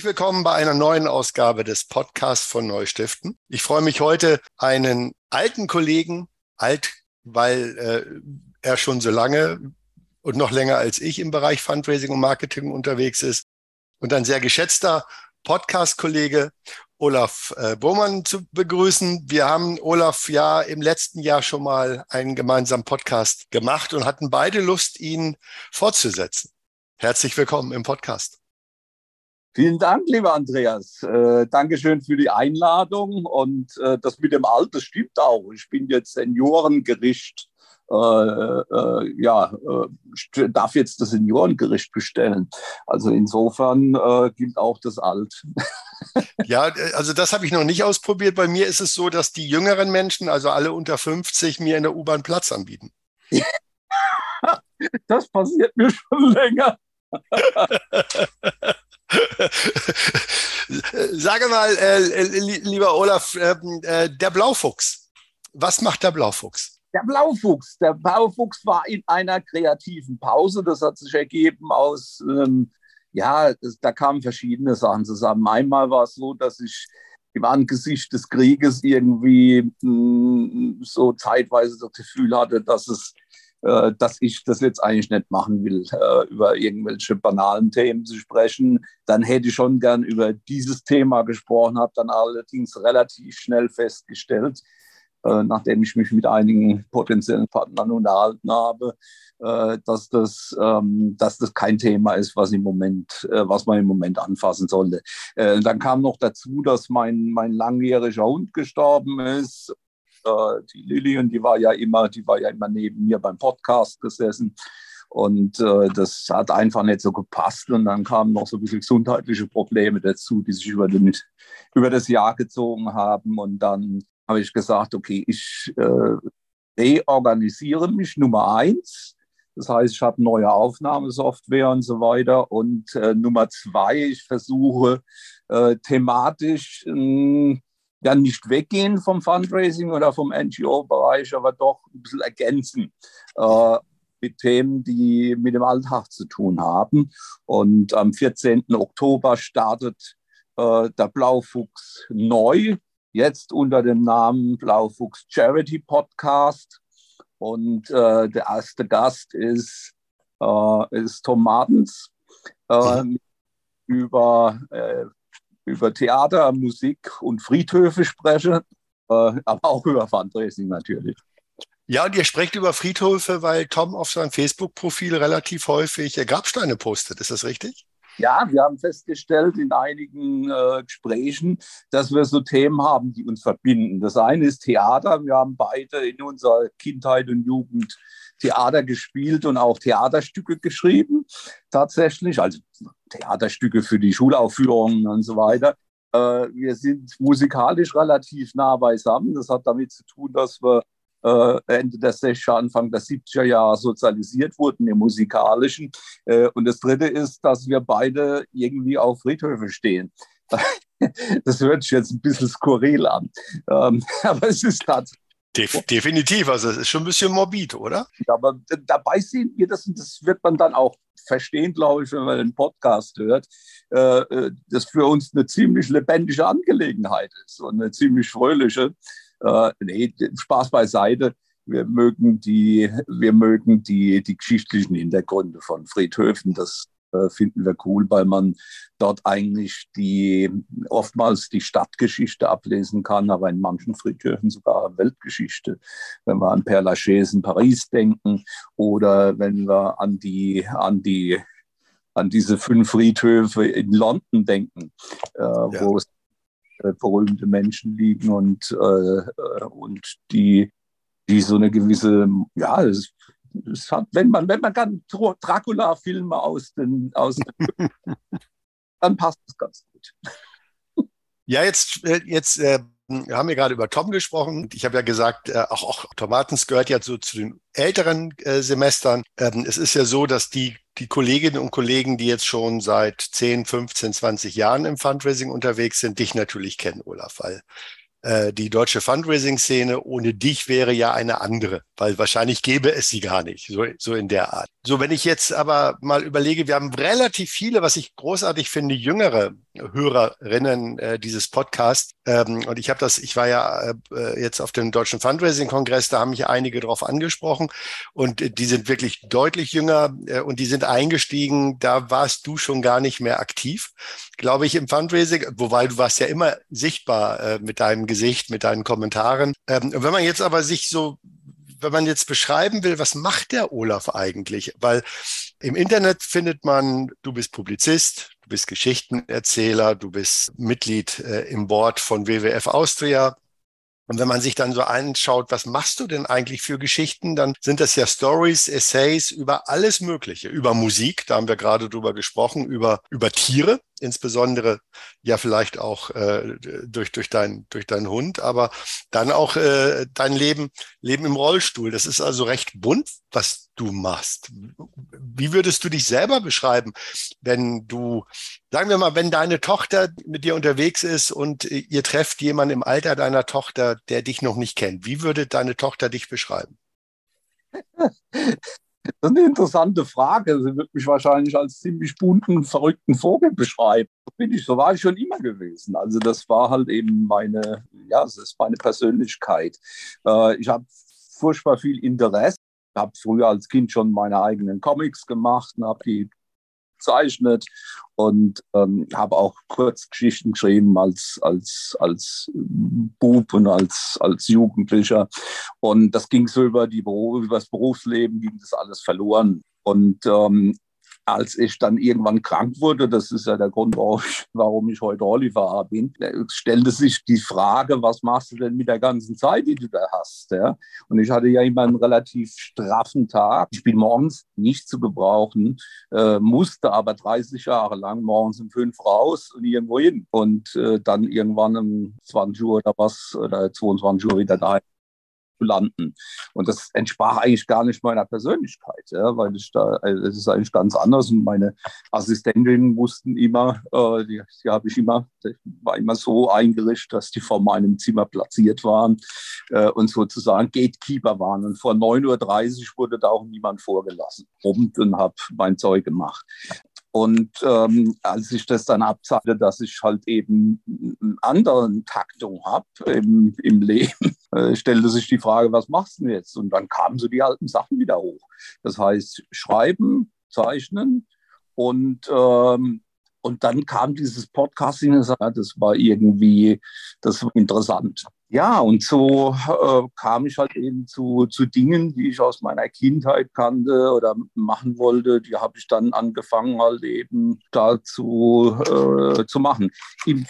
Herzlich willkommen bei einer neuen Ausgabe des Podcasts von Neustiften. Ich freue mich heute, einen alten Kollegen, alt, weil äh, er schon so lange und noch länger als ich im Bereich Fundraising und Marketing unterwegs ist und ein sehr geschätzter Podcast-Kollege Olaf äh, Bohmann zu begrüßen. Wir haben Olaf ja im letzten Jahr schon mal einen gemeinsamen Podcast gemacht und hatten beide Lust, ihn fortzusetzen. Herzlich willkommen im Podcast. Vielen Dank, lieber Andreas. Äh, Dankeschön für die Einladung. Und äh, das mit dem Alter stimmt auch. Ich bin jetzt Seniorengericht. Äh, äh, ja, äh, darf jetzt das Seniorengericht bestellen. Also insofern äh, gilt auch das Alt. ja, also das habe ich noch nicht ausprobiert. Bei mir ist es so, dass die jüngeren Menschen, also alle unter 50, mir in der U-Bahn Platz anbieten. das passiert mir schon länger. Sage mal, äh, lieber Olaf, ähm, äh, der Blaufuchs. Was macht der Blaufuchs? Der Blaufuchs. Der Blaufuchs war in einer kreativen Pause. Das hat sich ergeben aus, ähm, ja, das, da kamen verschiedene Sachen zusammen. Einmal war es so, dass ich im Angesicht des Krieges irgendwie mh, hm, so zeitweise das Gefühl hatte, dass es äh, dass ich das jetzt eigentlich nicht machen will, äh, über irgendwelche banalen Themen zu sprechen. Dann hätte ich schon gern über dieses Thema gesprochen, habe dann allerdings relativ schnell festgestellt, äh, nachdem ich mich mit einigen potenziellen Partnern unterhalten habe, dass das, ähm, dass das kein Thema ist, was, im Moment, was man im Moment anfassen sollte. Dann kam noch dazu, dass mein, mein langjähriger Hund gestorben ist äh, die Lilly, die war ja immer, die war ja immer neben mir beim Podcast gesessen. Und äh, das hat einfach nicht so gepasst. Und dann kamen noch so ein bisschen gesundheitliche Probleme dazu, die sich über, den, über das Jahr gezogen haben. Und dann habe ich gesagt, okay, ich äh, reorganisiere mich Nummer eins. Das heißt, ich habe neue Aufnahmesoftware und so weiter. Und äh, Nummer zwei, ich versuche äh, thematisch äh, ja nicht weggehen vom Fundraising oder vom NGO-Bereich, aber doch ein bisschen ergänzen äh, mit Themen, die mit dem Alltag zu tun haben. Und am 14. Oktober startet äh, der Blaufuchs neu, jetzt unter dem Namen Blaufuchs Charity Podcast. Und äh, der erste Gast ist, äh, ist Tom Martens. Äh, über äh, über Theater, Musik und Friedhöfe spreche, äh, aber auch über Fundraising natürlich. Ja, und ihr sprecht über Friedhöfe, weil Tom auf seinem Facebook-Profil relativ häufig Grabsteine postet. Ist das richtig? Ja, wir haben festgestellt in einigen äh, Gesprächen, dass wir so Themen haben, die uns verbinden. Das eine ist Theater. Wir haben beide in unserer Kindheit und Jugend Theater gespielt und auch Theaterstücke geschrieben, tatsächlich, also Theaterstücke für die Schulaufführungen und so weiter. Äh, wir sind musikalisch relativ nah beisammen. Das hat damit zu tun, dass wir äh, Ende der 60er, Anfang der 70er Jahre sozialisiert wurden im Musikalischen. Äh, und das Dritte ist, dass wir beide irgendwie auf Friedhöfe stehen. Das hört sich jetzt ein bisschen skurril an. Ähm, aber es ist tatsächlich Def definitiv, also es ist schon ein bisschen morbid, oder? Ja, aber dabei sehen wir das und das wird man dann auch verstehen, glaube ich, wenn man den Podcast hört, äh, äh, das für uns eine ziemlich lebendige Angelegenheit ist und eine ziemlich fröhliche. Äh, nee, Spaß beiseite. Wir mögen die, wir mögen die, die geschichtlichen Hintergründe von Friedhöfen. Das finden wir cool, weil man dort eigentlich die oftmals die Stadtgeschichte ablesen kann, aber in manchen Friedhöfen sogar Weltgeschichte. Wenn wir an Père Lachaise in Paris denken oder wenn wir an die an die an diese fünf Friedhöfe in London denken, äh, ja. wo äh, berühmte Menschen liegen und, äh, und die, die so eine gewisse, ja, es hat, wenn man, wenn man kann Dracula-Filme aus den, aus den dann passt es ganz gut. Ja, jetzt, äh, jetzt äh, haben wir gerade über Tom gesprochen. Ich habe ja gesagt, äh, auch, auch Tomatens gehört ja so zu den älteren äh, Semestern. Ähm, es ist ja so, dass die, die Kolleginnen und Kollegen, die jetzt schon seit 10, 15, 20 Jahren im Fundraising unterwegs sind, dich natürlich kennen, Olaf, weil äh, die deutsche Fundraising-Szene ohne dich wäre ja eine andere, weil wahrscheinlich gäbe es sie gar nicht, so, so in der Art. So, wenn ich jetzt aber mal überlege, wir haben relativ viele, was ich großartig finde, jüngere Hörerinnen äh, dieses Podcasts. Ähm, und ich habe das, ich war ja äh, jetzt auf dem Deutschen Fundraising-Kongress, da haben mich einige darauf angesprochen und äh, die sind wirklich deutlich jünger äh, und die sind eingestiegen. Da warst du schon gar nicht mehr aktiv, glaube ich, im Fundraising, wobei du warst ja immer sichtbar äh, mit deinem Gesicht, mit deinen Kommentaren. Ähm, wenn man jetzt aber sich so wenn man jetzt beschreiben will, was macht der Olaf eigentlich? Weil im Internet findet man, du bist Publizist, bist Geschichtenerzähler, du bist Mitglied äh, im Board von WWF Austria. Und wenn man sich dann so anschaut, was machst du denn eigentlich für Geschichten, dann sind das ja Stories, Essays über alles Mögliche, über Musik, da haben wir gerade drüber gesprochen, über, über Tiere, insbesondere ja vielleicht auch äh, durch, durch, dein, durch deinen Hund, aber dann auch äh, dein Leben, Leben im Rollstuhl. Das ist also recht bunt, was du machst. Wie würdest du dich selber beschreiben, wenn du, sagen wir mal, wenn deine Tochter mit dir unterwegs ist und ihr trefft jemanden im Alter deiner Tochter, der dich noch nicht kennt? Wie würde deine Tochter dich beschreiben? Das ist eine interessante Frage. Sie wird mich wahrscheinlich als ziemlich bunten, verrückten Vogel beschreiben. Bin ich, so war ich schon immer gewesen. Also das war halt eben meine, ja, das ist meine Persönlichkeit. Äh, ich habe furchtbar viel Interesse. Ich habe früher als Kind schon meine eigenen Comics gemacht und habe die gezeichnet und ähm, habe auch Kurzgeschichten geschrieben als, als, als Bub und als, als Jugendlicher. Und das ging so über, die, über das Berufsleben, ging das alles verloren. Und ähm, als ich dann irgendwann krank wurde, das ist ja der Grund, warum ich, warum ich heute Rolli-Fahrer bin, stellte sich die Frage, was machst du denn mit der ganzen Zeit, die du da hast? Ja? Und ich hatte ja immer einen relativ straffen Tag. Ich bin morgens nicht zu gebrauchen, äh, musste aber 30 Jahre lang morgens um fünf raus und irgendwo hin. Und äh, dann irgendwann um 20 Uhr oder was, oder 22 Uhr wieder daheim landen. Und das entsprach eigentlich gar nicht meiner Persönlichkeit, ja, weil ich da, also es ist eigentlich ganz anders. Und meine Assistentinnen wussten immer, äh, die, die habe ich immer, war immer so eingerichtet, dass die vor meinem Zimmer platziert waren äh, und sozusagen Gatekeeper waren. Und vor 9.30 Uhr wurde da auch niemand vorgelassen. Und habe mein Zeug gemacht. Und ähm, als ich das dann abzahlte, dass ich halt eben eine andere Taktung habe im, im Leben, äh, stellte sich die Frage, was machst du denn jetzt? Und dann kamen so die alten Sachen wieder hoch. Das heißt, schreiben, zeichnen und ähm, und dann kam dieses Podcasting, das war irgendwie, das war interessant. Ja, und so äh, kam ich halt eben zu, zu Dingen, die ich aus meiner Kindheit kannte oder machen wollte. Die habe ich dann angefangen halt eben dazu äh, zu machen. Im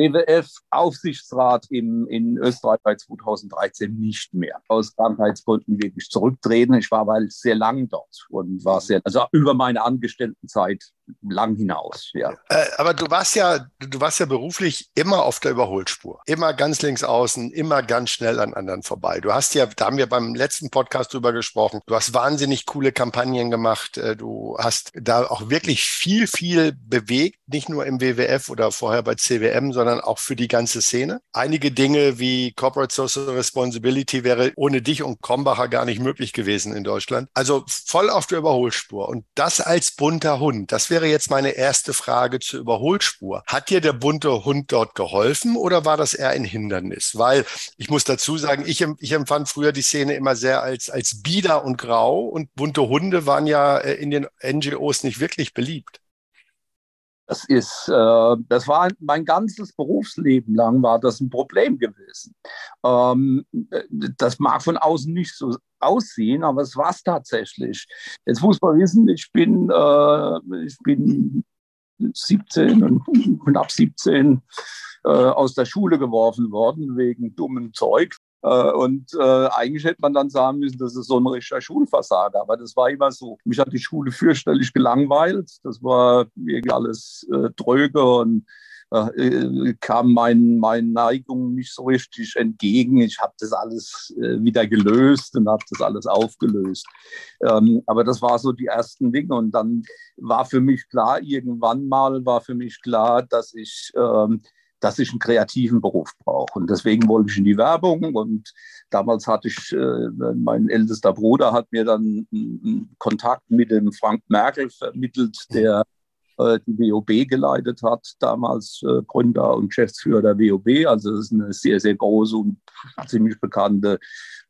WWF-Aufsichtsrat in, in Österreich bei 2013 nicht mehr. Aus Krankheitsgründen wirklich zurücktreten. Ich war weil sehr lang dort und war sehr, also über meine Angestelltenzeit lang hinaus. Ja. Äh, aber du warst ja, du warst ja beruflich immer auf der Überholspur, immer ganz links außen, immer ganz schnell an anderen vorbei. Du hast ja, da haben wir beim letzten Podcast drüber gesprochen. Du hast wahnsinnig coole Kampagnen gemacht. Äh, du hast da auch wirklich viel, viel bewegt, nicht nur im WWF oder vorher bei CWM, sondern sondern auch für die ganze Szene. Einige Dinge wie Corporate Social Responsibility wäre ohne dich und Krombacher gar nicht möglich gewesen in Deutschland. Also voll auf der Überholspur. Und das als bunter Hund, das wäre jetzt meine erste Frage zur Überholspur. Hat dir der bunte Hund dort geholfen oder war das eher ein Hindernis? Weil ich muss dazu sagen, ich, ich empfand früher die Szene immer sehr als, als bieder und grau und bunte Hunde waren ja äh, in den NGOs nicht wirklich beliebt. Das ist, äh, das war mein ganzes Berufsleben lang war das ein Problem gewesen. Ähm, das mag von außen nicht so aussehen, aber es war es tatsächlich. Jetzt muss man wissen, ich bin, äh, ich bin 17 und knapp 17 äh, aus der Schule geworfen worden wegen dummem Zeug. Äh, und äh, eigentlich hätte man dann sagen müssen, das ist so ein richtiger Schulversager. Aber das war immer so. Mich hat die Schule fürchterlich gelangweilt. Das war irgendwie alles äh, dröge und äh, kam meinen mein Neigungen nicht so richtig entgegen. Ich habe das alles äh, wieder gelöst und habe das alles aufgelöst. Ähm, aber das war so die ersten Dinge. Und dann war für mich klar, irgendwann mal war für mich klar, dass ich ähm, dass ich einen kreativen Beruf brauche. Und deswegen wollte ich in die Werbung. Und damals hatte ich, äh, mein ältester Bruder hat mir dann einen Kontakt mit dem Frank Merkel vermittelt, der äh, die WOB geleitet hat, damals äh, Gründer und Geschäftsführer der WOB. Also das ist eine sehr, sehr große und ziemlich bekannte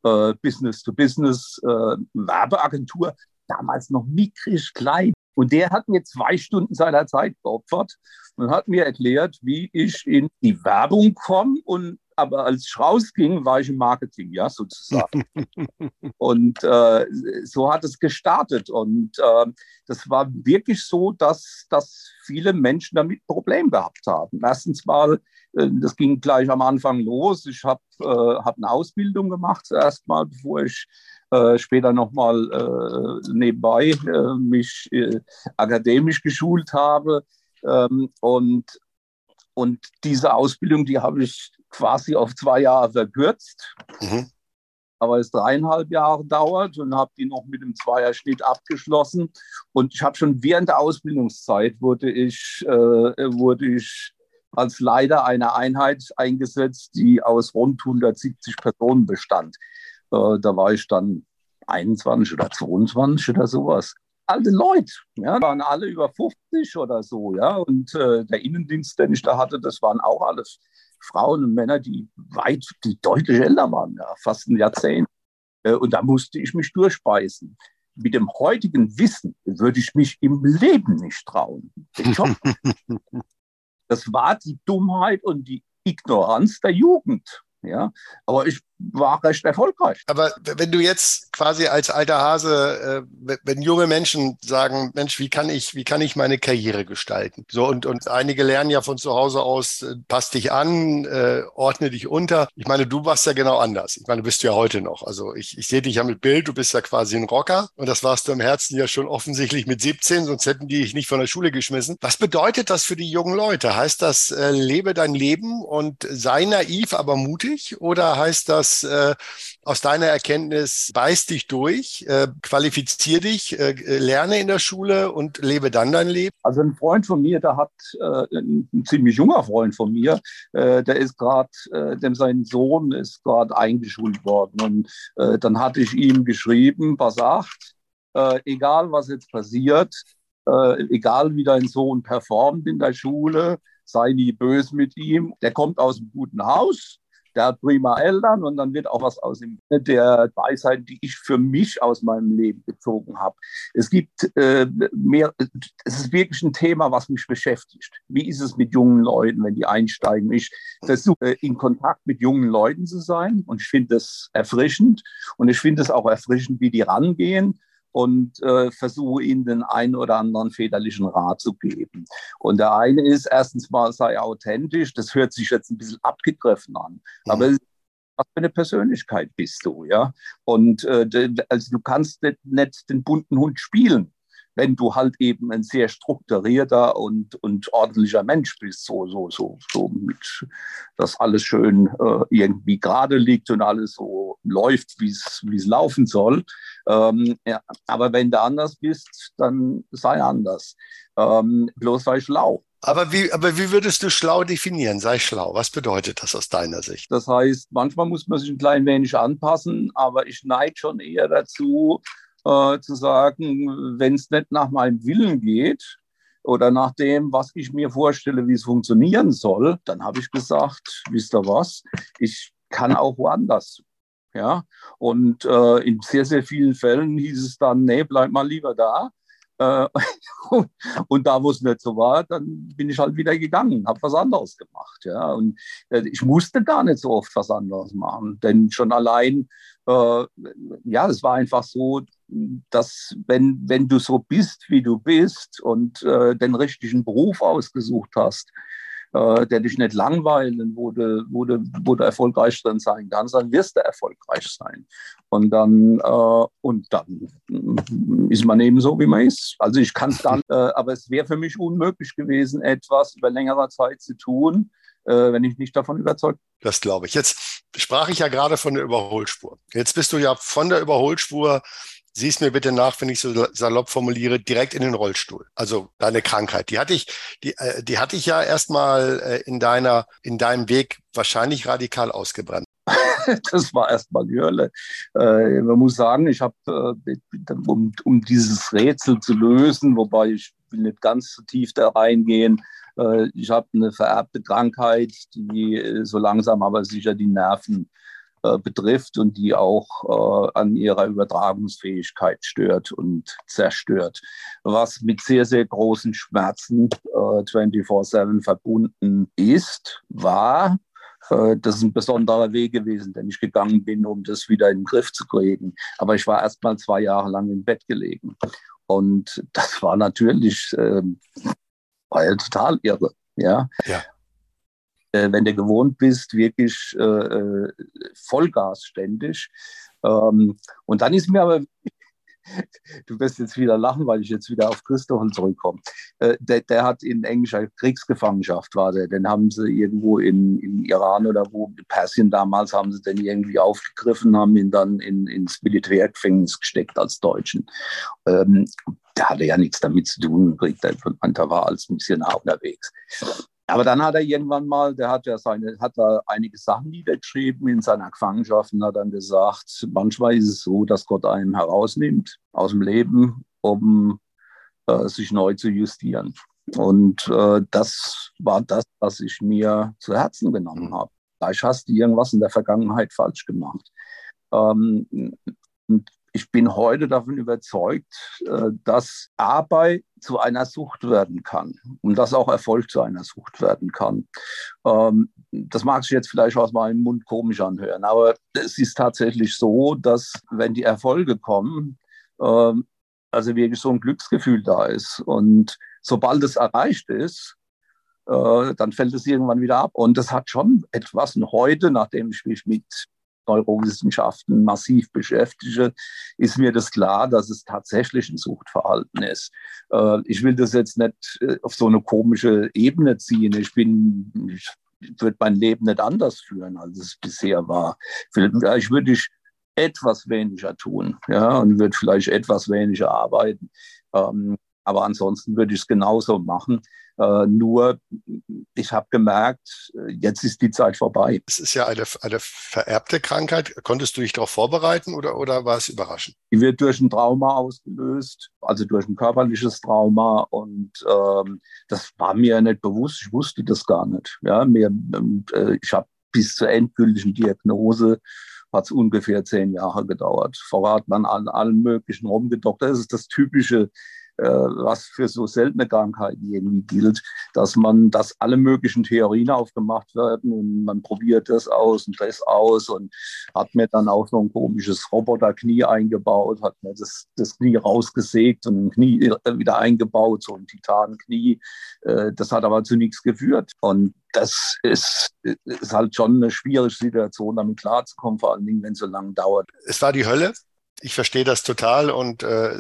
äh, Business-to-Business-Werbeagentur. Äh, damals noch mickrig klein. Und der hat mir zwei Stunden seiner Zeit geopfert und hat mir erklärt, wie ich in die Werbung komme und aber als ich rausging, war ich im Marketing, ja, sozusagen. und äh, so hat es gestartet. Und äh, das war wirklich so, dass, dass viele Menschen damit Probleme gehabt haben. Erstens mal, äh, das ging gleich am Anfang los. Ich habe äh, hab eine Ausbildung gemacht, erstmal, bevor ich äh, später nochmal äh, nebenbei äh, mich äh, akademisch geschult habe. Ähm, und, und diese Ausbildung, die habe ich quasi auf zwei Jahre verkürzt. Mhm. Aber es dreieinhalb Jahre dauert und habe die noch mit dem Zweierschnitt abgeschlossen. Und ich habe schon während der Ausbildungszeit wurde ich, äh, wurde ich als Leiter einer Einheit eingesetzt, die aus rund 170 Personen bestand. Äh, da war ich dann 21 oder 22 oder sowas alte Leute, ja, waren alle über 50 oder so, ja. Und äh, der Innendienst, den ich da hatte, das waren auch alles Frauen und Männer, die weit, die deutlich älter waren, ja, fast ein Jahrzehnt. Äh, und da musste ich mich durchbeißen. Mit dem heutigen Wissen würde ich mich im Leben nicht trauen. das war die Dummheit und die Ignoranz der Jugend. Ja, aber ich war recht erfolgreich. Aber wenn du jetzt quasi als alter Hase, äh, wenn junge Menschen sagen, Mensch, wie kann ich, wie kann ich meine Karriere gestalten? So und und einige lernen ja von zu Hause aus, äh, pass dich an, äh, ordne dich unter. Ich meine, du warst ja genau anders. Ich meine, bist du ja heute noch. Also ich, ich sehe dich ja mit Bild. Du bist ja quasi ein Rocker und das warst du im Herzen ja schon offensichtlich mit 17, sonst hätten die dich nicht von der Schule geschmissen. Was bedeutet das für die jungen Leute? Heißt das, äh, lebe dein Leben und sei naiv, aber mutig? Oder heißt das äh, aus deiner Erkenntnis, beiß dich durch, äh, qualifizier dich, äh, lerne in der Schule und lebe dann dein Leben? Also ein Freund von mir, der hat, äh, ein ziemlich junger Freund von mir, äh, der ist gerade, äh, dem sein Sohn ist gerade eingeschult worden. Und äh, dann hatte ich ihm geschrieben, was sagt, äh, egal was jetzt passiert, äh, egal wie dein Sohn performt in der Schule, sei nie böse mit ihm. Der kommt aus einem guten Haus, der hat prima Eltern und dann wird auch was aus ihm, der Weisheit, die ich für mich aus meinem Leben gezogen habe. Es gibt äh, mehr, es ist wirklich ein Thema, was mich beschäftigt. Wie ist es mit jungen Leuten, wenn die einsteigen? Ich versuche äh, in Kontakt mit jungen Leuten zu sein und ich finde das erfrischend und ich finde es auch erfrischend, wie die rangehen und äh, versuche ihnen den einen oder anderen väterlichen Rat zu geben. Und der eine ist, erstens mal sei authentisch, das hört sich jetzt ein bisschen abgegriffen an, mhm. aber was für eine Persönlichkeit bist du, ja? Und äh, also du kannst nicht, nicht den bunten Hund spielen wenn du halt eben ein sehr strukturierter und, und ordentlicher Mensch bist, so, so, so, so mit, dass alles schön äh, irgendwie gerade liegt und alles so läuft, wie es laufen soll. Ähm, ja, aber wenn du anders bist, dann sei anders. Ähm, bloß sei schlau. Aber wie, aber wie würdest du schlau definieren? Sei schlau. Was bedeutet das aus deiner Sicht? Das heißt, manchmal muss man sich ein klein wenig anpassen, aber ich neige schon eher dazu, äh, zu sagen, wenn es nicht nach meinem Willen geht oder nach dem, was ich mir vorstelle, wie es funktionieren soll, dann habe ich gesagt, wisst ihr was, ich kann auch woanders. Ja, und äh, in sehr, sehr vielen Fällen hieß es dann, nee, bleib mal lieber da. Äh, und da, wo es nicht so war, dann bin ich halt wieder gegangen, habe was anderes gemacht. Ja. Und äh, ich musste gar nicht so oft was anderes machen, denn schon allein, äh, ja, es war einfach so, dass wenn, wenn du so bist, wie du bist und äh, den richtigen Beruf ausgesucht hast, äh, der dich nicht langweilen, wo du, wo, du, wo du erfolgreich drin sein kannst, dann wirst du erfolgreich sein. Und dann, äh, und dann ist man eben so, wie man ist. Also ich kann es dann, äh, aber es wäre für mich unmöglich gewesen, etwas über längere Zeit zu tun, äh, wenn ich nicht davon überzeugt bin. Das glaube ich. Jetzt sprach ich ja gerade von der Überholspur. Jetzt bist du ja von der Überholspur siehst mir bitte nach, wenn ich so salopp formuliere, direkt in den Rollstuhl. Also deine Krankheit. Die hatte ich, die, äh, die hatte ich ja erstmal äh, in deiner, in deinem Weg wahrscheinlich radikal ausgebrannt. das war erstmal die Hölle. Äh, man muss sagen, ich habe, äh, um, um dieses Rätsel zu lösen, wobei ich will nicht ganz so tief da reingehen. Äh, ich habe eine vererbte Krankheit, die äh, so langsam aber sicher die Nerven äh, betrifft und die auch äh, an ihrer Übertragungsfähigkeit stört und zerstört, was mit sehr, sehr großen Schmerzen äh, 24-7 verbunden ist, war. Äh, das ist ein besonderer Weg gewesen, den ich gegangen bin, um das wieder in den Griff zu kriegen. Aber ich war erst mal zwei Jahre lang im Bett gelegen. Und das war natürlich äh, war ja total irre. Ja. ja äh, wenn du gewohnt bist, wirklich äh, äh, Vollgas ständig. Ähm, und dann ist mir aber, du wirst jetzt wieder lachen, weil ich jetzt wieder auf Christoph zurückkomme. Äh, der, der, hat in englischer Kriegsgefangenschaft war der. Den haben sie irgendwo in, in Iran oder wo, in Persien damals, haben sie den irgendwie aufgegriffen, haben ihn dann in, ins Militärgefängnis gesteckt als Deutschen. Ähm, der hatte ja nichts damit zu tun, der war als Missionar unterwegs. Aber dann hat er irgendwann mal, der hat ja seine, hat da einige Sachen niedergeschrieben in seiner Gefangenschaft und hat dann gesagt, manchmal ist es so, dass Gott einen herausnimmt aus dem Leben, um äh, sich neu zu justieren. Und äh, das war das, was ich mir zu Herzen genommen habe. Vielleicht hast du irgendwas in der Vergangenheit falsch gemacht. Ähm, und ich bin heute davon überzeugt, äh, dass Arbeit zu einer Sucht werden kann und dass auch Erfolg zu einer Sucht werden kann. Ähm, das mag sich jetzt vielleicht aus meinem Mund komisch anhören, aber es ist tatsächlich so, dass wenn die Erfolge kommen, ähm, also wirklich so ein Glücksgefühl da ist. Und sobald es erreicht ist, äh, dann fällt es irgendwann wieder ab. Und das hat schon etwas. Und heute, nachdem ich mich mit Neurowissenschaften massiv beschäftige, ist mir das klar, dass es tatsächlich ein Suchtverhalten ist. Äh, ich will das jetzt nicht äh, auf so eine komische Ebene ziehen. Ich bin, ich würde mein Leben nicht anders führen, als es bisher war. Vielleicht würde ich etwas weniger tun, ja, und würde vielleicht etwas weniger arbeiten. Ähm, aber ansonsten würde ich es genauso machen. Äh, nur, ich habe gemerkt, jetzt ist die Zeit vorbei. Es ist ja eine, eine vererbte Krankheit. Konntest du dich darauf vorbereiten oder, oder war es überraschend? Die wird durch ein Trauma ausgelöst, also durch ein körperliches Trauma. Und ähm, das war mir nicht bewusst. Ich wusste das gar nicht. Ja, mir, äh, ich habe bis zur endgültigen Diagnose hat es ungefähr zehn Jahre gedauert. Vorher hat man an allen möglichen rumgedoktert. Das ist das typische äh, was für so seltene Krankheiten irgendwie gilt, dass man, dass alle möglichen Theorien aufgemacht werden und man probiert das aus und das aus und hat mir dann auch so ein komisches Roboterknie eingebaut, hat mir das, das Knie rausgesägt und ein Knie äh, wieder eingebaut, so ein Titanknie. Äh, das hat aber zu nichts geführt. Und das ist, ist halt schon eine schwierige Situation, damit klarzukommen, vor allen Dingen, wenn es so lange dauert. Es war die Hölle, ich verstehe das total und äh,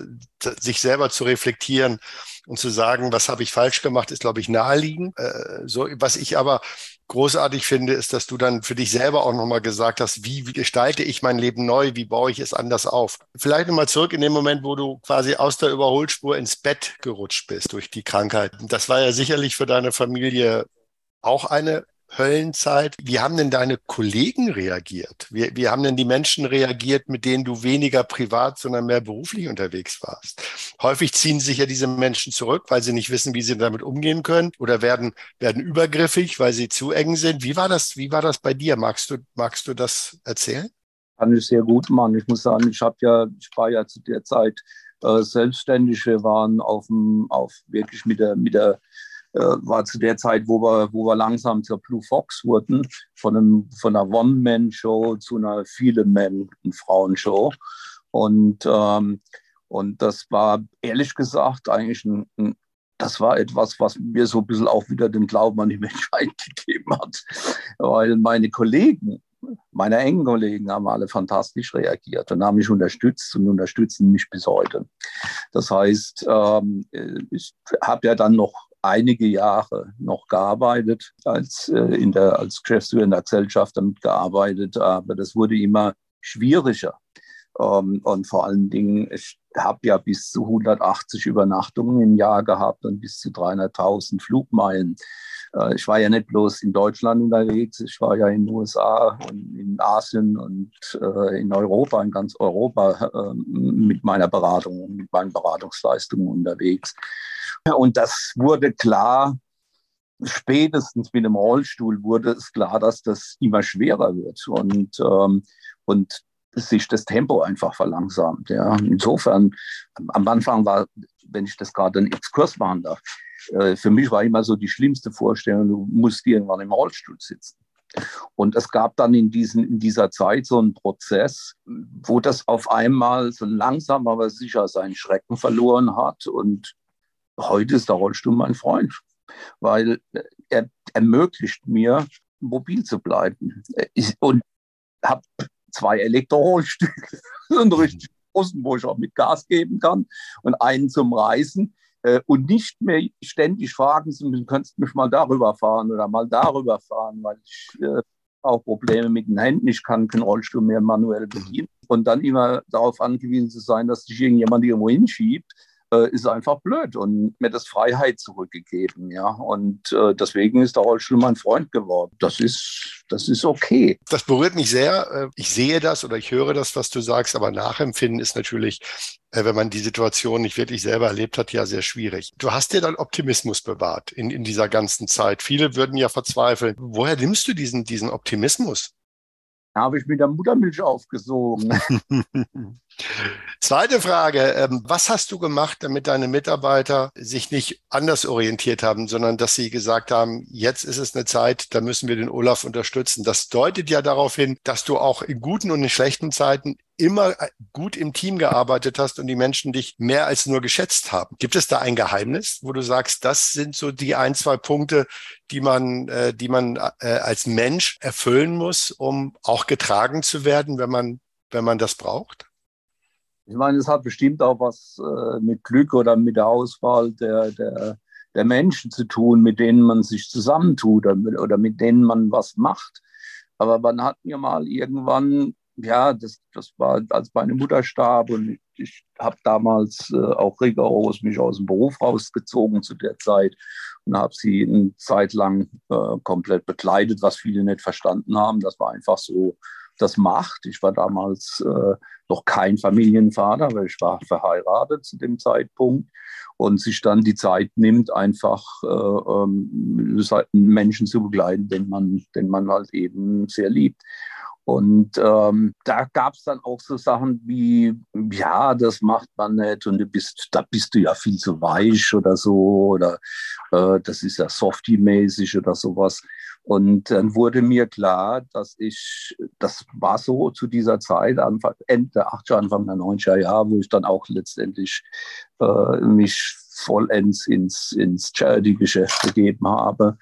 sich selber zu reflektieren und zu sagen, was habe ich falsch gemacht, ist, glaube ich, naheliegend. Äh, so, was ich aber großartig finde, ist, dass du dann für dich selber auch nochmal gesagt hast, wie, wie gestalte ich mein Leben neu, wie baue ich es anders auf. Vielleicht nochmal zurück in den Moment, wo du quasi aus der Überholspur ins Bett gerutscht bist durch die Krankheit. Das war ja sicherlich für deine Familie auch eine Höllenzeit. Wie haben denn deine Kollegen reagiert? Wie, wie haben denn die Menschen reagiert, mit denen du weniger privat, sondern mehr beruflich unterwegs warst? Häufig ziehen sich ja diese Menschen zurück, weil sie nicht wissen, wie sie damit umgehen können oder werden, werden übergriffig, weil sie zu eng sind. Wie war das, wie war das bei dir? Magst du, magst du das erzählen? Kann ich sehr gut machen. Ich muss sagen, ich ja, ich war ja zu der Zeit äh, selbstständig. Wir waren auf dem, auf wirklich mit der, mit der war zu der Zeit, wo wir, wo wir langsam zur Blue Fox wurden, von, einem, von einer One-Man-Show zu einer Viele-Man-Frauen-Show. Und, ähm, und das war ehrlich gesagt eigentlich ein, ein das war etwas, was mir so ein bisschen auch wieder den Glauben an die Menschheit gegeben hat. Weil meine Kollegen, meine engen Kollegen haben alle fantastisch reagiert und haben mich unterstützt und unterstützen mich bis heute. Das heißt, ähm, ich habe ja dann noch einige Jahre noch gearbeitet, als, äh, in der, als Geschäftsführer in der Gesellschaft damit gearbeitet, aber das wurde immer schwieriger. Ähm, und vor allen Dingen, ich habe ja bis zu 180 Übernachtungen im Jahr gehabt und bis zu 300.000 Flugmeilen. Äh, ich war ja nicht bloß in Deutschland unterwegs, ich war ja in den USA und in Asien und äh, in Europa, in ganz Europa äh, mit meiner Beratung, mit meinen Beratungsleistungen unterwegs. Und das wurde klar, spätestens mit dem Rollstuhl wurde es klar, dass das immer schwerer wird und, ähm, und sich das Tempo einfach verlangsamt. Ja. Insofern, am Anfang war, wenn ich das gerade einen Exkurs machen darf, äh, für mich war immer so die schlimmste Vorstellung, du musst irgendwann im Rollstuhl sitzen. Und es gab dann in, diesen, in dieser Zeit so einen Prozess, wo das auf einmal so langsam, aber sicher seinen Schrecken verloren hat. Und heute ist der Rollstuhl mein Freund, weil er ermöglicht mir, mobil zu bleiben. Ich, und habe zwei Elektrorollstühle, so einen richtig großen, wo ich auch mit Gas geben kann und einen zum Reisen. Äh, und nicht mehr ständig fragen, Sie könntest mich mal darüber fahren oder mal darüber fahren, weil ich äh, auch Probleme mit den Händen, ich kann keinen Rollstuhl mehr manuell bedienen. Und dann immer darauf angewiesen zu sein, dass sich irgendjemand irgendwo hinschiebt, äh, ist einfach blöd und mir das Freiheit zurückgegeben, ja. Und äh, deswegen ist der Rollstuhl mein Freund geworden. Das ist, das ist okay. Das berührt mich sehr. Äh, ich sehe das oder ich höre das, was du sagst, aber nachempfinden ist natürlich, äh, wenn man die Situation nicht wirklich selber erlebt hat, ja sehr schwierig. Du hast dir dann Optimismus bewahrt in, in dieser ganzen Zeit. Viele würden ja verzweifeln. Woher nimmst du diesen, diesen Optimismus? habe ich mit der Muttermilch aufgesogen. Zweite Frage. Ähm, was hast du gemacht, damit deine Mitarbeiter sich nicht anders orientiert haben, sondern dass sie gesagt haben, jetzt ist es eine Zeit, da müssen wir den Olaf unterstützen. Das deutet ja darauf hin, dass du auch in guten und in schlechten Zeiten immer gut im Team gearbeitet hast und die Menschen dich mehr als nur geschätzt haben. Gibt es da ein Geheimnis, wo du sagst, das sind so die ein, zwei Punkte, die man, äh, die man äh, als Mensch erfüllen muss, um auch getragen zu werden, wenn man, wenn man das braucht? Ich meine, es hat bestimmt auch was äh, mit Glück oder mit der Auswahl der, der, der Menschen zu tun, mit denen man sich zusammentut oder mit, oder mit denen man was macht. Aber man hat mir mal irgendwann ja, das, das war, als meine Mutter starb und ich, ich habe damals äh, auch rigoros mich aus dem Beruf rausgezogen zu der Zeit und habe sie eine Zeit lang äh, komplett bekleidet, was viele nicht verstanden haben. Das war einfach so das Macht. Ich war damals äh, noch kein Familienvater, weil ich war verheiratet zu dem Zeitpunkt und sich dann die Zeit nimmt, einfach äh, ähm, Menschen zu begleiten, den man, den man halt eben sehr liebt. Und ähm, da gab es dann auch so Sachen wie, ja, das macht man nicht und du bist, da bist du ja viel zu weich oder so oder äh, das ist ja softy-mäßig oder sowas. Und dann wurde mir klar, dass ich, das war so zu dieser Zeit, Anfang, Ende der 80er, Anfang der 90er Jahre, wo ich dann auch letztendlich äh, mich vollends ins, ins Charity-Geschäft gegeben habe,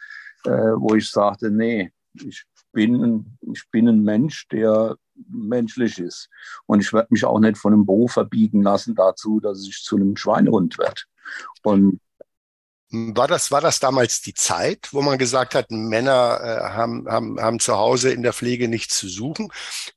äh, wo ich sagte, nee, ich bin, ich bin ein Mensch, der menschlich ist. Und ich werde mich auch nicht von einem Beruf verbiegen lassen dazu, dass ich zu einem Schweinehund werde. Und war das, war das damals die Zeit, wo man gesagt hat, Männer äh, haben, haben, haben zu Hause in der Pflege nichts zu suchen?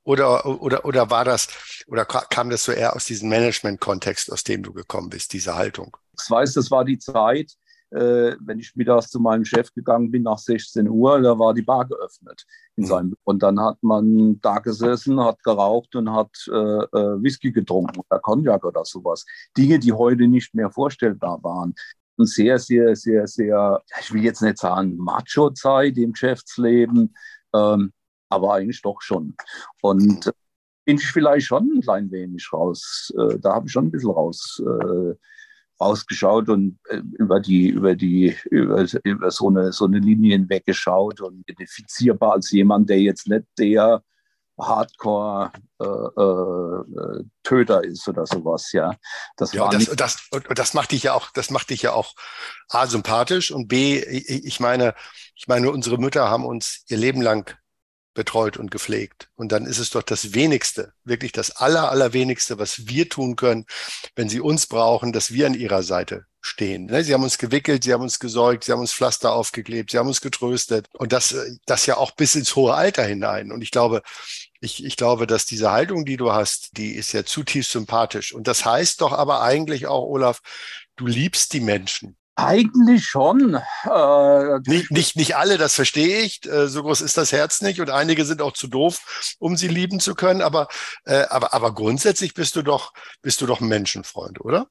Oder, oder, oder war das, oder kam das so eher aus diesem Management-Kontext, aus dem du gekommen bist, diese Haltung? Ich weiß, das war die Zeit, wenn ich mittags zu meinem Chef gegangen bin nach 16 Uhr, da war die Bar geöffnet in mhm. seinem und dann hat man da gesessen, hat geraucht und hat äh, äh, Whisky getrunken oder Cognac oder sowas. Dinge, die heute nicht mehr vorstellbar waren. Und sehr, sehr, sehr, sehr, ich will jetzt nicht sagen Macho-Zeit im Geschäftsleben, ähm, aber eigentlich doch schon. Und äh, bin ich vielleicht schon ein klein wenig raus. Äh, da habe ich schon ein bisschen raus äh, rausgeschaut und äh, über die, über die, über, über so eine, so eine Linie hinweggeschaut und identifizierbar als jemand, der jetzt nicht der Hardcore-Töter äh, äh, ist oder sowas, ja. Das ja, war das, das, und das macht dich ja auch, das macht dich ja auch A, sympathisch und B, ich meine, ich meine, unsere Mütter haben uns ihr Leben lang betreut und gepflegt. Und dann ist es doch das Wenigste, wirklich das Aller, Allerwenigste, was wir tun können, wenn sie uns brauchen, dass wir an ihrer Seite stehen. Ne, sie haben uns gewickelt, sie haben uns gesäugt, sie haben uns Pflaster aufgeklebt, sie haben uns getröstet und das, das ja auch bis ins hohe Alter hinein. Und ich glaube, ich, ich glaube, dass diese Haltung, die du hast, die ist ja zutiefst sympathisch. Und das heißt doch aber eigentlich auch, Olaf, du liebst die Menschen. Eigentlich schon. Äh, nicht, nicht, nicht alle, das verstehe ich. Äh, so groß ist das Herz nicht und einige sind auch zu doof, um sie lieben zu können. Aber, äh, aber, aber grundsätzlich bist du doch, bist du doch ein Menschenfreund, oder?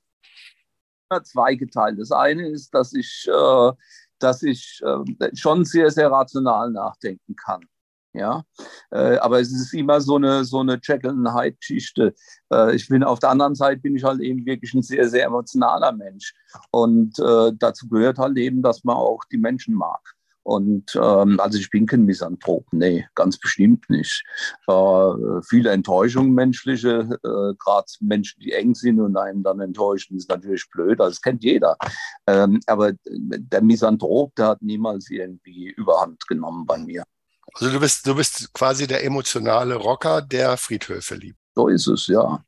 zweigeteilt. Das eine ist, dass ich, äh, dass ich äh, schon sehr, sehr rational nachdenken kann. Ja, äh, aber es ist immer so eine, so eine Jekyll and Hyde-Geschichte. Äh, ich bin auf der anderen Seite bin ich halt eben wirklich ein sehr, sehr emotionaler Mensch. Und äh, dazu gehört halt eben, dass man auch die Menschen mag. Und ähm, also ich bin kein Misanthrop, nee, ganz bestimmt nicht. Äh, viele Enttäuschungen menschliche, äh, gerade Menschen, die eng sind und einem dann enttäuschen, ist natürlich blöd, also das kennt jeder. Ähm, aber der Misanthrop, der hat niemals irgendwie überhand genommen bei mir. Also du bist, du bist quasi der emotionale Rocker, der Friedhöfe liebt. So ist es, ja.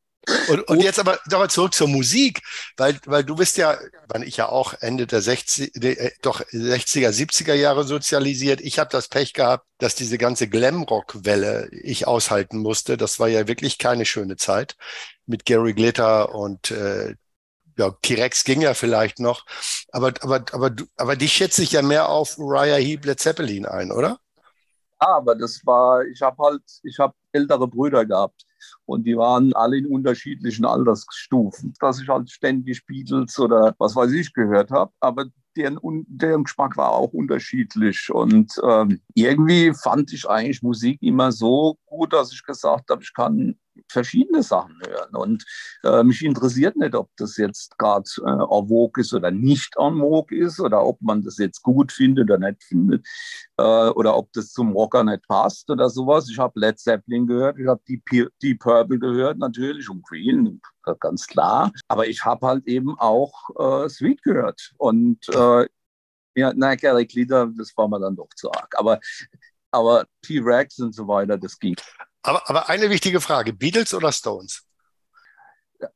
Und, und jetzt aber nochmal zurück zur Musik, weil, weil du bist ja, wann ich ja auch Ende der 60, äh, doch 60er, 70er Jahre sozialisiert. Ich habe das Pech gehabt, dass diese ganze Glamrock-Welle ich aushalten musste. Das war ja wirklich keine schöne Zeit mit Gary Glitter und äh, ja, T-Rex ging ja vielleicht noch. Aber, aber, aber, aber dich schätze ich ja mehr auf Uriah Heep, Led Zeppelin ein, oder? Aber das war, ich habe halt, ich habe ältere Brüder gehabt und die waren alle in unterschiedlichen Altersstufen, dass ich halt ständig Beatles oder was weiß ich gehört habe, aber deren, deren Geschmack war auch unterschiedlich und ähm, irgendwie fand ich eigentlich Musik immer so gut, dass ich gesagt habe, ich kann verschiedene Sachen hören. Und äh, mich interessiert nicht, ob das jetzt gerade äh, en vogue ist oder nicht en vogue ist oder ob man das jetzt gut findet oder nicht findet äh, oder ob das zum Rocker nicht passt oder sowas. Ich habe Led Zeppelin gehört, ich habe Deep, Deep Purple gehört natürlich und Queen, ganz klar. Aber ich habe halt eben auch äh, Sweet gehört und äh, ja, na, Gary Glitter, das war mir dann doch zu arg. Aber, aber T-Rex und so weiter, das ging. Aber, aber eine wichtige Frage, Beatles oder Stones?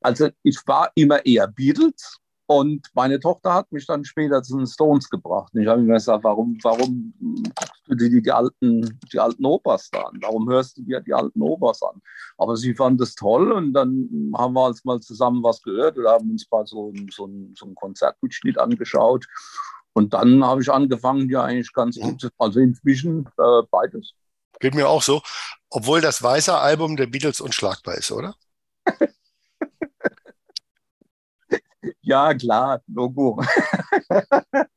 Also ich war immer eher Beatles und meine Tochter hat mich dann später zu den Stones gebracht. Und ich habe mir gesagt, warum, warum guckst du dir die, die, alten, die alten Opas da an? Warum hörst du dir die alten Opas an? Aber sie fand es toll und dann haben wir uns mal zusammen was gehört oder haben uns mal so, so, so einen Konzertmitschnitt angeschaut. Und dann habe ich angefangen, ja eigentlich ganz gut, also inzwischen äh, beides. Geht mir auch so. Obwohl das weiße Album der Beatles unschlagbar ist, oder? Ja, klar, Logo.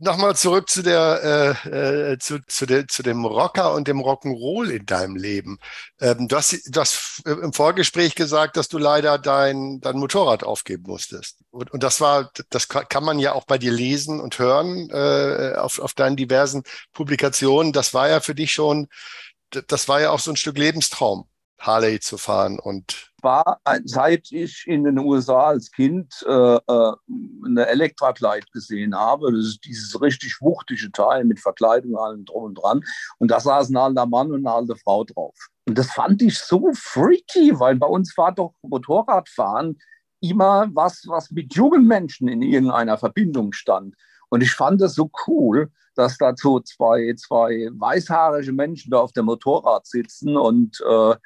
Nochmal zurück zu, der, äh, äh, zu, zu, der, zu dem Rocker und dem Rock'n'Roll in deinem Leben. Ähm, du, hast, du hast im Vorgespräch gesagt, dass du leider dein, dein Motorrad aufgeben musstest. Und, und das war, das kann man ja auch bei dir lesen und hören äh, auf, auf deinen diversen Publikationen. Das war ja für dich schon das war ja auch so ein Stück Lebenstraum, Harley zu fahren und war, seit ich in den USA als Kind äh, äh eine Elektra-Kleid gesehen habe, das ist dieses richtig wuchtige Teil mit Verkleidung allem drum und dran. Und da saß ein alter Mann und eine alte Frau drauf. Und das fand ich so freaky, weil bei uns war doch Motorradfahren immer was, was mit jungen Menschen in irgendeiner Verbindung stand. Und ich fand das so cool, dass dazu zwei, zwei weißhaarige Menschen da auf dem Motorrad sitzen und äh, äh,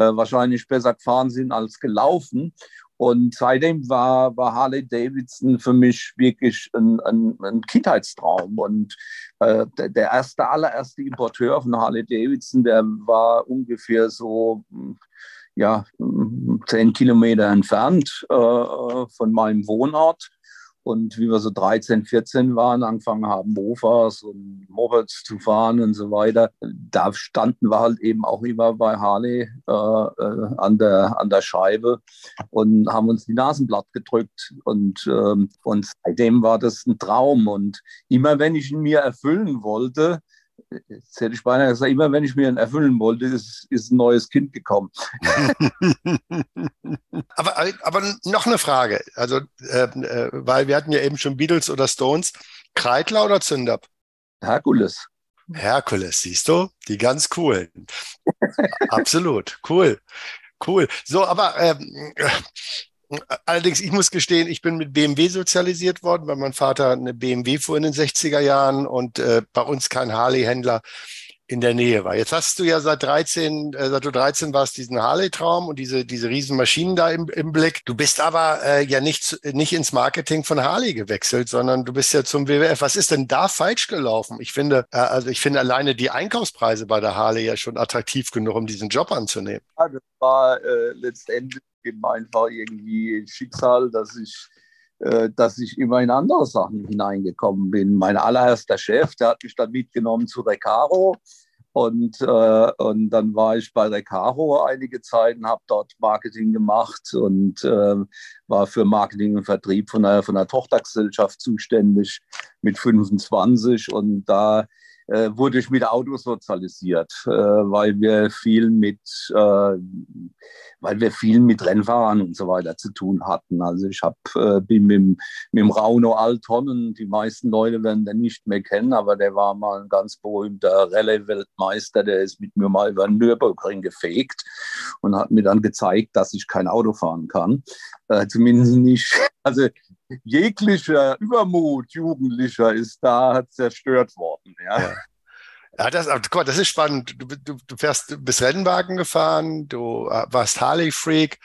wahrscheinlich besser gefahren sind als gelaufen. Und seitdem war, war Harley Davidson für mich wirklich ein, ein, ein Kindheitstraum. Und äh, der, erste, allererste Importeur von Harley Davidson, der war ungefähr so ja, zehn Kilometer entfernt äh, äh von meinem Wohnort. Und wie wir so 13, 14 waren, angefangen haben, Mofas und Mopeds zu fahren und so weiter, da standen wir halt eben auch immer bei Harley äh, äh, an, der, an der Scheibe und haben uns die Nasenblatt gedrückt. Und, ähm, und seitdem war das ein Traum. Und immer wenn ich ihn mir erfüllen wollte, Jetzt hätte ich beinahe gesagt, immer wenn ich mir ihn erfüllen wollte, ist, ist ein neues Kind gekommen. aber, aber noch eine Frage. Also, äh, äh, weil wir hatten ja eben schon Beatles oder Stones. Kreidler oder Zündab? Herkules. Herkules, siehst du? Die ganz coolen. Absolut. Cool. Cool. So, aber ähm, Allerdings, ich muss gestehen, ich bin mit BMW sozialisiert worden, weil mein Vater eine BMW fuhr in den 60er Jahren und äh, bei uns kein Harley-Händler in der Nähe war. Jetzt hast du ja seit 13, äh, seit du 13 warst, diesen Harley-Traum und diese, diese riesen Maschinen da im, im Blick. Du bist aber äh, ja nicht, nicht ins Marketing von Harley gewechselt, sondern du bist ja zum WWF. Was ist denn da falsch gelaufen? Ich finde, äh, also ich finde alleine die Einkaufspreise bei der Harley ja schon attraktiv genug, um diesen Job anzunehmen. Ja, das war äh, letztendlich einfach irgendwie Schicksal, dass ich äh, dass ich immer in andere Sachen hineingekommen bin. Mein allererster Chef, der hat mich dann mitgenommen zu Recaro. Und, äh, und dann war ich bei Recaro einige Zeit und habe dort Marketing gemacht und äh, war für Marketing und Vertrieb von einer, von einer Tochtergesellschaft zuständig mit 25. Und da äh, wurde ich mit Autos sozialisiert, äh, weil wir viel mit, äh, weil wir viel mit Rennfahrern und so weiter zu tun hatten. Also ich hab, äh, bin mit, mit dem Rauno Altonnen, die meisten Leute werden den nicht mehr kennen, aber der war mal ein ganz berühmter Rallye-Weltmeister, der ist mit mir mal über den Nürburgring gefegt und hat mir dann gezeigt, dass ich kein Auto fahren kann. Äh, zumindest nicht, also jeglicher Übermut Jugendlicher ist da zerstört worden. Ja. ja. Ja, das, guck das ist spannend. Du, du, du fährst, du bist Rennwagen gefahren, du äh, warst Harley-Freak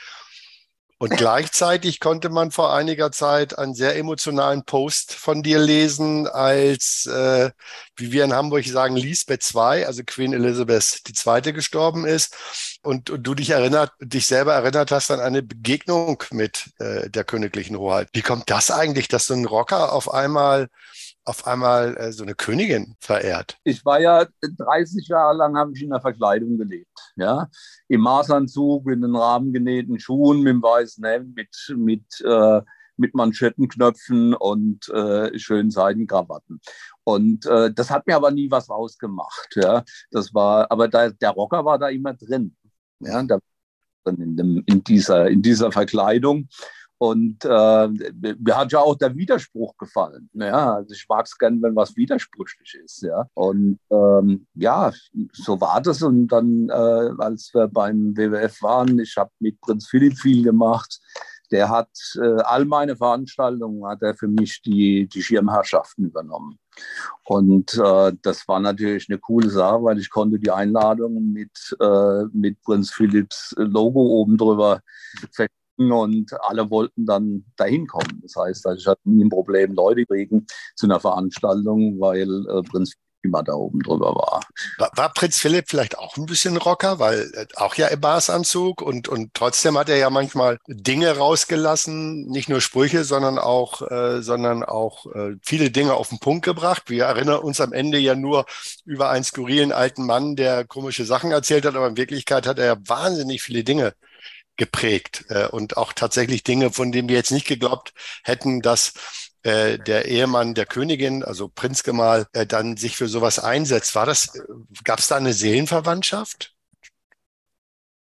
und gleichzeitig konnte man vor einiger Zeit einen sehr emotionalen Post von dir lesen, als, äh, wie wir in Hamburg sagen, Lisbeth II, also Queen Elizabeth II. gestorben ist. Und, und du dich erinnert, dich selber erinnert hast an eine Begegnung mit äh, der königlichen Hoheit. Wie kommt das eigentlich, dass so ein Rocker auf einmal auf einmal äh, so eine Königin verehrt? Ich war ja 30 Jahre lang habe ich in der Verkleidung gelebt. Ja? Im Maßanzug, in den rahmengenähten Schuhen, mit dem weißen Hemd, mit, mit, äh, mit Manschettenknöpfen und äh, schönen Seidenkrawatten. Und äh, das hat mir aber nie was ausgemacht. Ja? Das war, aber da, der Rocker war da immer drin. Ja, da, in, dem, in, dieser, in dieser Verkleidung. Und äh, mir hat ja auch der Widerspruch gefallen. Ja, also ich mag es gern, wenn was widersprüchlich ist. Ja, und ähm, ja, so war das. Und dann, äh, als wir beim WWF waren, ich habe mit Prinz Philipp viel gemacht. Der hat äh, all meine Veranstaltungen, hat er für mich die, die Schirmherrschaften übernommen. Und äh, das war natürlich eine coole Sache, weil ich konnte die Einladungen mit, äh, mit Prinz Philipps Logo oben drüber und alle wollten dann dahin kommen. Das heißt, also ich hatte nie ein Problem, Leute kriegen zu einer Veranstaltung, weil äh, Prinz immer da oben drüber war. war. War Prinz Philipp vielleicht auch ein bisschen Rocker, weil äh, auch ja im Maßanzug und, und trotzdem hat er ja manchmal Dinge rausgelassen, nicht nur Sprüche, sondern auch, äh, sondern auch äh, viele Dinge auf den Punkt gebracht. Wir erinnern uns am Ende ja nur über einen skurrilen alten Mann, der komische Sachen erzählt hat, aber in Wirklichkeit hat er ja wahnsinnig viele Dinge geprägt äh, und auch tatsächlich Dinge, von denen wir jetzt nicht geglaubt hätten, dass äh, der Ehemann der Königin, also Prinzgemahl, äh, dann sich für sowas einsetzt. War das, äh, gab es da eine Seelenverwandtschaft?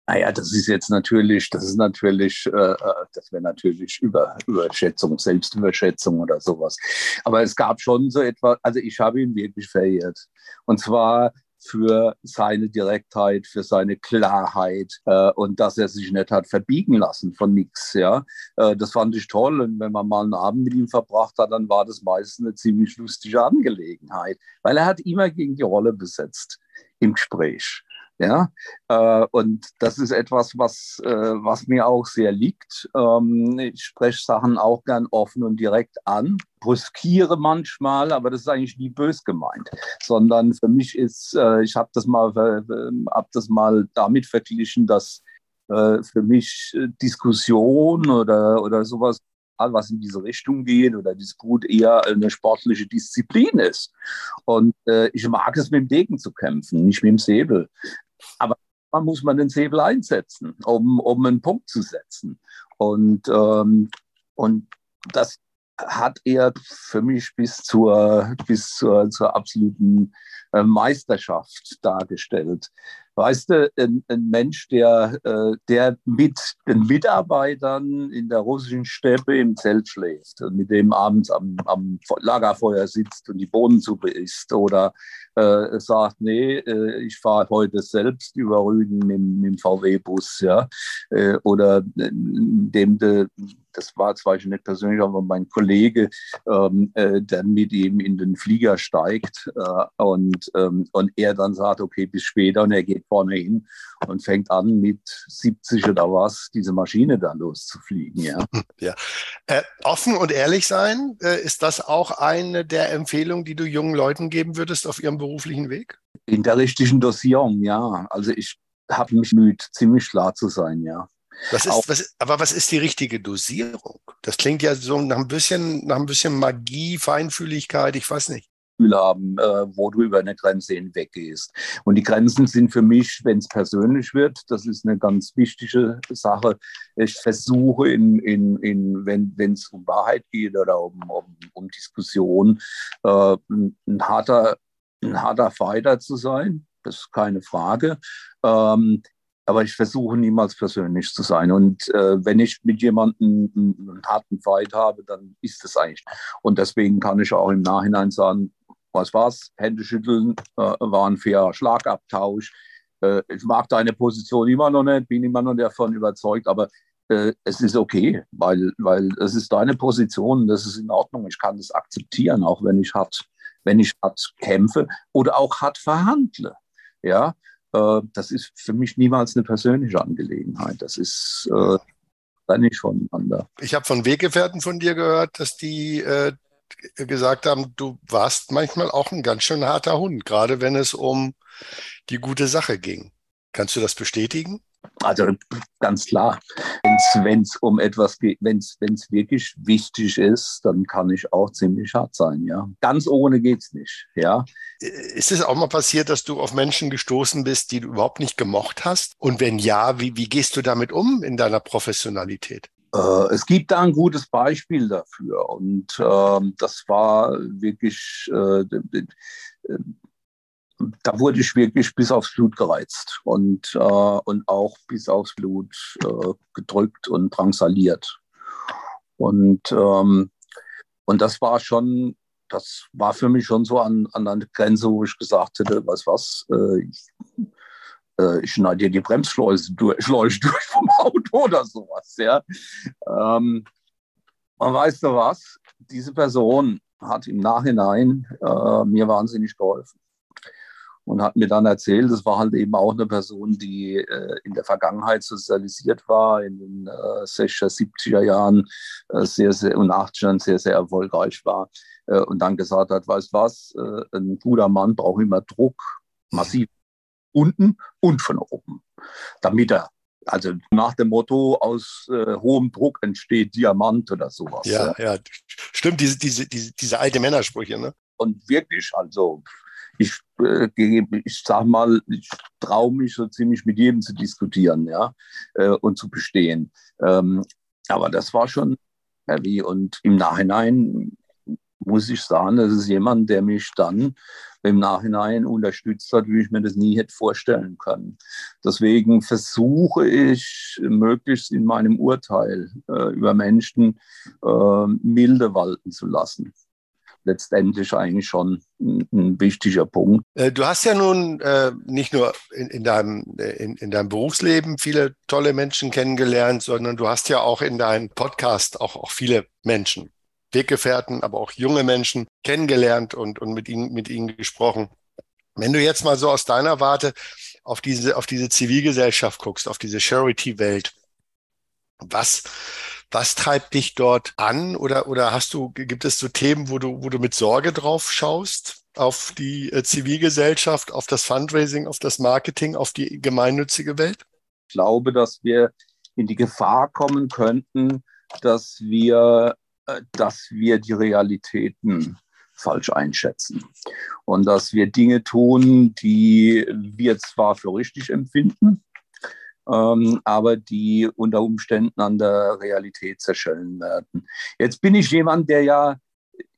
Naja, das ist jetzt natürlich, das ist natürlich, äh, äh, das wäre natürlich Über, Überschätzung, Selbstüberschätzung oder sowas. Aber es gab schon so etwas, also ich habe ihn wirklich verehrt. Und zwar für seine Direktheit, für seine Klarheit äh, und dass er sich nicht hat verbiegen lassen von nichts. Ja, äh, das fand ich toll. Und wenn man mal einen Abend mit ihm verbracht hat, dann war das meistens eine ziemlich lustige Angelegenheit, weil er hat immer gegen die Rolle besetzt im Gespräch. Ja, äh, und das ist etwas, was, äh, was mir auch sehr liegt. Ähm, ich spreche Sachen auch gern offen und direkt an, brüskiere manchmal, aber das ist eigentlich nie bös gemeint, sondern für mich ist, äh, ich habe das mal, äh, hab das mal damit verglichen, dass äh, für mich äh, Diskussion oder, oder sowas was in diese Richtung geht oder Disput eher eine sportliche Disziplin ist. Und äh, ich mag es, mit dem Degen zu kämpfen, nicht mit dem Säbel. Aber man muss man den Säbel einsetzen, um, um einen Punkt zu setzen. Und, ähm, und das hat er für mich bis zur, bis zur, zur absoluten äh, Meisterschaft dargestellt. Weißt du, ein, ein Mensch, der, äh, der mit den Mitarbeitern in der russischen Steppe im Zelt schläft und mit dem abends am, am Lagerfeuer sitzt und die Bohnensuppe isst oder äh, sagt, nee, äh, ich fahre heute selbst über Rügen mit, mit dem VW-Bus, ja, äh, oder dem de, das war zwar ich nicht persönlich, aber mein Kollege, ähm, äh, der mit ihm in den Flieger steigt äh, und, ähm, und er dann sagt, okay, bis später und er geht vorne hin und fängt an mit 70 oder was, diese Maschine dann loszufliegen. Ja, ja. Äh, offen und ehrlich sein, äh, ist das auch eine der Empfehlungen, die du jungen Leuten geben würdest auf ihrem beruflichen Weg? In der richtigen Dosierung, ja. Also ich habe mich müde, ziemlich klar zu sein, ja. Was ist, was, aber was ist die richtige Dosierung? Das klingt ja so nach ein bisschen, nach ein bisschen Magie, Feinfühligkeit, ich weiß nicht. Haben, äh, wo du über eine Grenze hinweg gehst. Und die Grenzen sind für mich, wenn es persönlich wird, das ist eine ganz wichtige Sache. Ich versuche, in, in, in, wenn es um Wahrheit geht oder um, um, um Diskussion, äh, ein, harter, ein harter Fighter zu sein. Das ist keine Frage. Ähm, aber ich versuche niemals persönlich zu sein. Und äh, wenn ich mit jemandem einen, harten Fight habe, dann ist es eigentlich. Und deswegen kann ich auch im Nachhinein sagen, was war's? Hände schütteln, äh, war ein fairer Schlagabtausch. Äh, ich mag deine Position immer noch nicht, bin immer noch davon überzeugt, aber äh, es ist okay, weil, weil es ist deine Position, das ist in Ordnung. Ich kann das akzeptieren, auch wenn ich hart, wenn ich hart kämpfe oder auch hart verhandle. Ja, das ist für mich niemals eine persönliche Angelegenheit. Das ist äh, dann nicht voneinander. Ich habe von Weggefährten von dir gehört, dass die äh, gesagt haben, du warst manchmal auch ein ganz schön harter Hund, gerade wenn es um die gute Sache ging. Kannst du das bestätigen? Also ganz klar, wenn es um etwas geht, wenn es wirklich wichtig ist, dann kann ich auch ziemlich hart sein, ja. Ganz ohne geht es nicht, ja. Ist es auch mal passiert, dass du auf Menschen gestoßen bist, die du überhaupt nicht gemocht hast? Und wenn ja, wie, wie gehst du damit um in deiner Professionalität? Äh, es gibt da ein gutes Beispiel dafür und äh, das war wirklich äh, da wurde ich wirklich bis aufs Blut gereizt und, äh, und auch bis aufs Blut äh, gedrückt und drangsaliert. Und, ähm, und das war schon, das war für mich schon so an, an einer Grenze, wo ich gesagt hätte, was was, äh, ich, äh, ich schneide dir die Bremsschleuse durch, Schleuse durch vom Auto oder sowas. Ja. Ähm, und weißt du was? Diese Person hat im Nachhinein äh, mir wahnsinnig geholfen und hat mir dann erzählt, es war halt eben auch eine Person, die äh, in der Vergangenheit sozialisiert war, in den äh, 60er, 70er Jahren äh, sehr, sehr und 80ern sehr, sehr erfolgreich war äh, und dann gesagt hat, weißt was, äh, ein guter Mann braucht immer Druck, massiv unten und von oben, damit er also nach dem Motto, aus äh, hohem Druck entsteht Diamant oder sowas. Ja, ja, stimmt, diese, diese, diese, diese alte Männersprüche, ne? Und wirklich, also ich, äh, ich sag mal, ich traue mich so ziemlich mit jedem zu diskutieren, ja, äh, und zu bestehen. Ähm, aber das war schon heavy und im Nachhinein muss ich sagen, das ist jemand, der mich dann im Nachhinein unterstützt hat, wie ich mir das nie hätte vorstellen können. Deswegen versuche ich möglichst in meinem Urteil äh, über Menschen äh, milde walten zu lassen letztendlich eigentlich schon ein, wichtiger Punkt. Äh, du hast ja nun äh, nicht nur in, in, deinem, in, in deinem Berufsleben viele tolle Menschen kennengelernt, sondern du hast ja auch in deinem Podcast auch, auch viele Menschen, Weggefährten, aber auch junge Menschen kennengelernt und, und mit, ihnen, mit ihnen gesprochen. Wenn du jetzt mal so aus deiner Warte auf diese, auf diese Zivilgesellschaft guckst, auf diese Charity-Welt, was, was treibt dich dort an oder, oder hast du, gibt es so Themen, wo du, wo du mit Sorge drauf schaust? Auf die äh, Zivilgesellschaft, auf das Fundraising, auf das Marketing, auf die gemeinnützige Welt? Ich glaube, dass wir in die Gefahr kommen könnten, dass wir, äh, dass wir die Realitäten falsch einschätzen und dass wir Dinge tun, die wir zwar für richtig empfinden, ähm, aber die unter Umständen an der Realität zerschellen werden. Jetzt bin ich jemand, der ja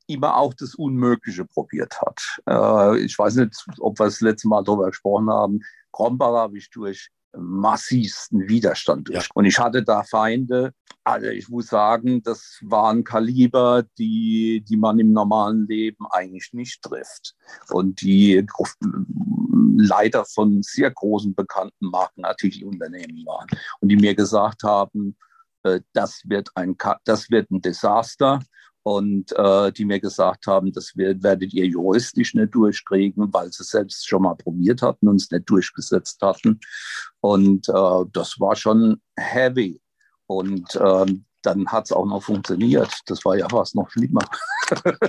immer auch das Unmögliche probiert hat. Äh, ich weiß nicht, ob wir das letzte Mal darüber gesprochen haben. Krombacher habe ich durch massivsten Widerstand durch. Ja. Und ich hatte da Feinde, also ich muss sagen, das waren Kaliber, die, die man im normalen Leben eigentlich nicht trifft. Und die Leiter von sehr großen bekannten Marken natürlich Unternehmen waren. Und die mir gesagt haben, äh, das wird ein, das wird ein Desaster und äh, die mir gesagt haben, das werdet ihr juristisch nicht durchkriegen, weil sie selbst schon mal probiert hatten und es nicht durchgesetzt hatten. Und äh, das war schon heavy. Und äh, dann hat es auch noch funktioniert. Das war ja fast noch schlimmer.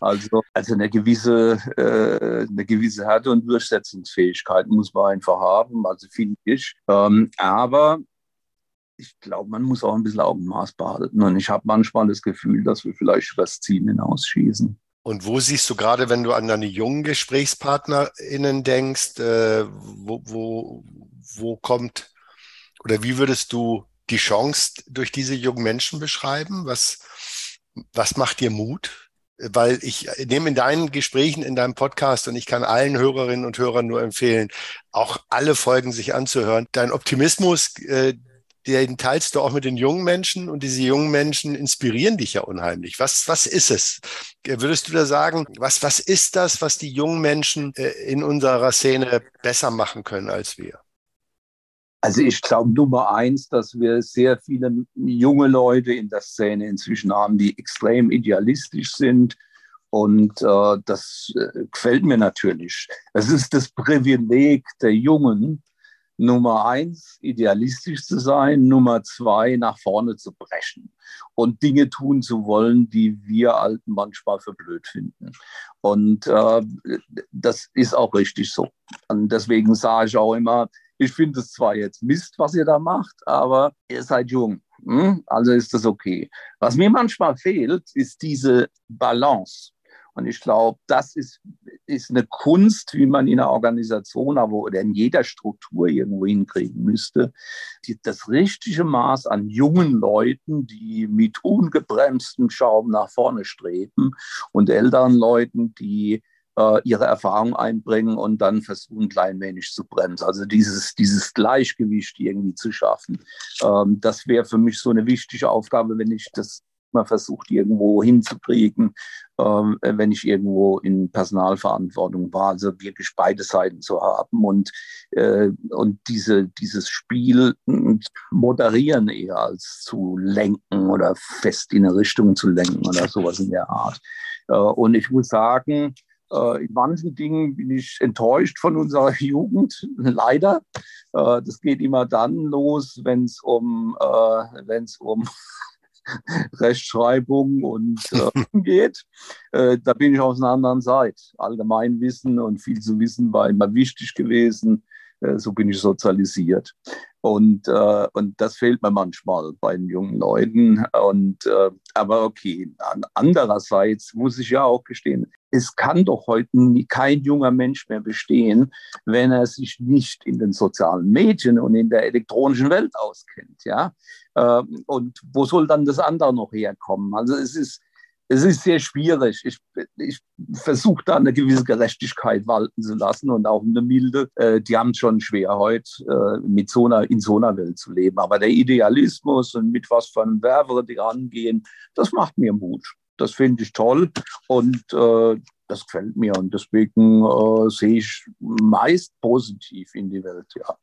also, also eine gewisse, äh, eine gewisse Härte und Durchsetzungsfähigkeit muss man einfach haben, also finde ich. Ähm, aber ich glaube, man muss auch ein bisschen Augenmaß behalten. Und ich habe manchmal das Gefühl, dass wir vielleicht das Ziel hinausschießen. Und wo siehst du gerade, wenn du an deine jungen GesprächspartnerInnen denkst, äh, wo, wo, wo kommt oder wie würdest du die Chance durch diese jungen Menschen beschreiben? Was, was macht dir Mut? weil ich nehme in deinen Gesprächen, in deinem Podcast und ich kann allen Hörerinnen und Hörern nur empfehlen, auch alle Folgen sich anzuhören. Dein Optimismus, äh, den teilst du auch mit den jungen Menschen und diese jungen Menschen inspirieren dich ja unheimlich. Was, was ist es? Würdest du da sagen, was, was ist das, was die jungen Menschen äh, in unserer Szene besser machen können als wir? Also ich glaube Nummer eins, dass wir sehr viele junge Leute in der Szene inzwischen haben, die extrem idealistisch sind. Und äh, das äh, gefällt mir natürlich. Es ist das Privileg der Jungen, Nummer eins, idealistisch zu sein, Nummer zwei, nach vorne zu brechen und Dinge tun zu wollen, die wir Alten manchmal für blöd finden. Und äh, das ist auch richtig so. Und deswegen sage ich auch immer, ich finde es zwar jetzt Mist, was ihr da macht, aber ihr seid jung. Hm? Also ist das okay. Was mir manchmal fehlt, ist diese Balance. Und ich glaube, das ist, ist eine Kunst, wie man in einer Organisation aber oder in jeder Struktur irgendwo hinkriegen müsste. Die, das richtige Maß an jungen Leuten, die mit ungebremstem Schaum nach vorne streben und älteren Leuten, die äh, ihre Erfahrung einbringen und dann versuchen, kleinmännlich zu bremsen. Also dieses, dieses Gleichgewicht irgendwie zu schaffen. Ähm, das wäre für mich so eine wichtige Aufgabe, wenn ich das mal versucht, irgendwo hinzukriegen, ähm, wenn ich irgendwo in Personalverantwortung war. Also wirklich beide Seiten zu haben und, äh, und diese, dieses Spiel moderieren eher als zu lenken oder fest in eine Richtung zu lenken oder sowas in der Art. Äh, und ich muss sagen, äh, in manchen Dingen bin ich enttäuscht von unserer Jugend, leider. Äh, das geht immer dann los, wenn es um, äh, wenn's um Rechtschreibung und äh, geht. Äh, da bin ich aus einer anderen Seite. Allgemeinwissen und viel zu wissen war immer wichtig gewesen. Äh, so bin ich sozialisiert. Und, äh, und das fehlt mir manchmal bei den jungen Leuten. Und, äh, aber okay, andererseits muss ich ja auch gestehen, es kann doch heute kein junger Mensch mehr bestehen, wenn er sich nicht in den sozialen Medien und in der elektronischen Welt auskennt. Ja? Ähm, und wo soll dann das andere noch herkommen? Also es ist, es ist sehr schwierig. Ich, ich versuche da eine gewisse Gerechtigkeit walten zu lassen und auch eine milde. Äh, die haben es schon schwer heute, äh, mit so einer, in so einer Welt zu leben. Aber der Idealismus und mit was für einem Werbe die rangehen, das macht mir Mut. Das finde ich toll und äh, das gefällt mir. Und deswegen äh, sehe ich meist positiv in die Welt, ja.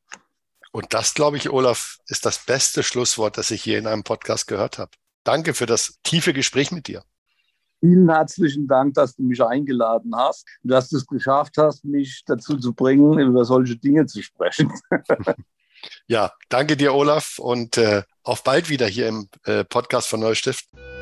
Und das, glaube ich, Olaf, ist das beste Schlusswort, das ich hier in einem Podcast gehört habe. Danke für das tiefe Gespräch mit dir. Vielen herzlichen Dank, dass du mich eingeladen hast und dass du es geschafft hast, mich dazu zu bringen, über solche Dinge zu sprechen. ja, danke dir, Olaf, und äh, auf bald wieder hier im äh, Podcast von Neustiften.